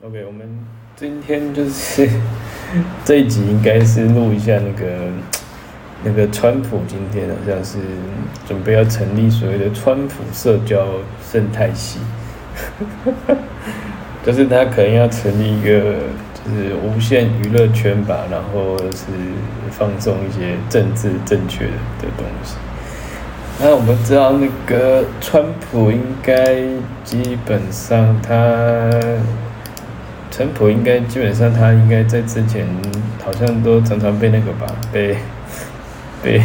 OK，我们今天就是这一集应该是录一下那个那个川普今天好像是准备要成立所谓的川普社交生态系，就是他可能要成立一个就是无限娱乐圈吧，然后是放送一些政治正确的东西。那我们知道那个川普应该基本上他。川普应该基本上，他应该在之前好像都常常被那个吧，被 被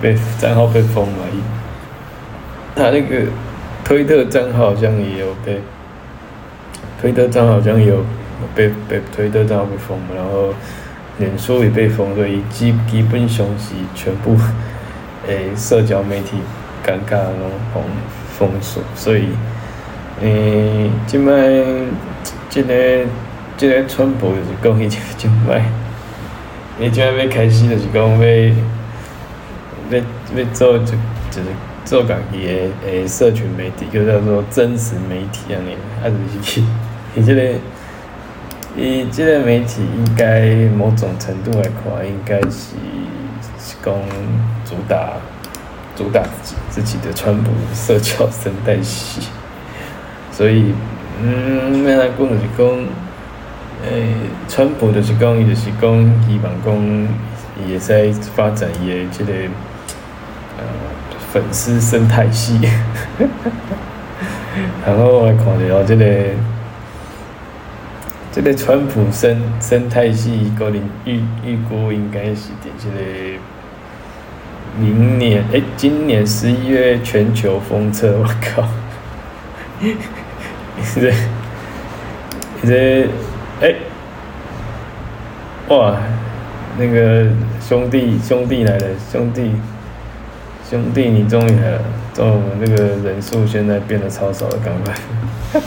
被账号被封了。他那个推特账号好像也有被推特账号好像有被被推特账号被封了，然后脸书也被封，所以基基本上是全部 诶社交媒体尴尬拢封封锁，所以诶即摆。即个即个川普就是讲伊就就歹，伊即摆要开始就是讲要要要做就就是做家己的诶社群媒体，就叫做真实媒体安尼，啊就是伊即 个伊即个媒体应该某种程度来看，应该是是讲主打主打自己自己的川普社交生态系，所以。嗯，要来讲就是讲，诶，川普就是讲，伊就是讲，希望讲，伊会使发展伊的即个呃粉丝生态系，然后我来看着哦，即个即个川普生生态系，可能预预估应该是伫即个明年，诶，今年十一月全球封测，我靠！是，这，哎，哇，那个兄弟兄弟来了，兄弟兄弟你终于来了，终于我们这个人数现在变得超少了，赶快，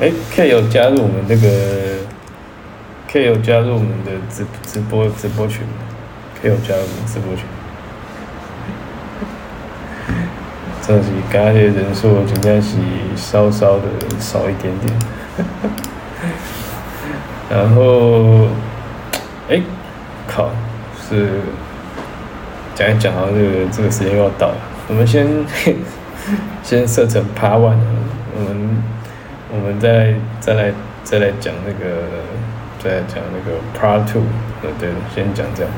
哎，K 有加入我们这个，K 有加入我们的直直播直播群，K 有加入我们直播群。这是今日的人数真正是稍稍的少一点点，然后，哎，靠，是讲一讲啊，这个这个时间又要到了，我们先 先设成 Part One，我们我们再再来再来讲那个再来讲那个 Part Two，对对，先讲这样。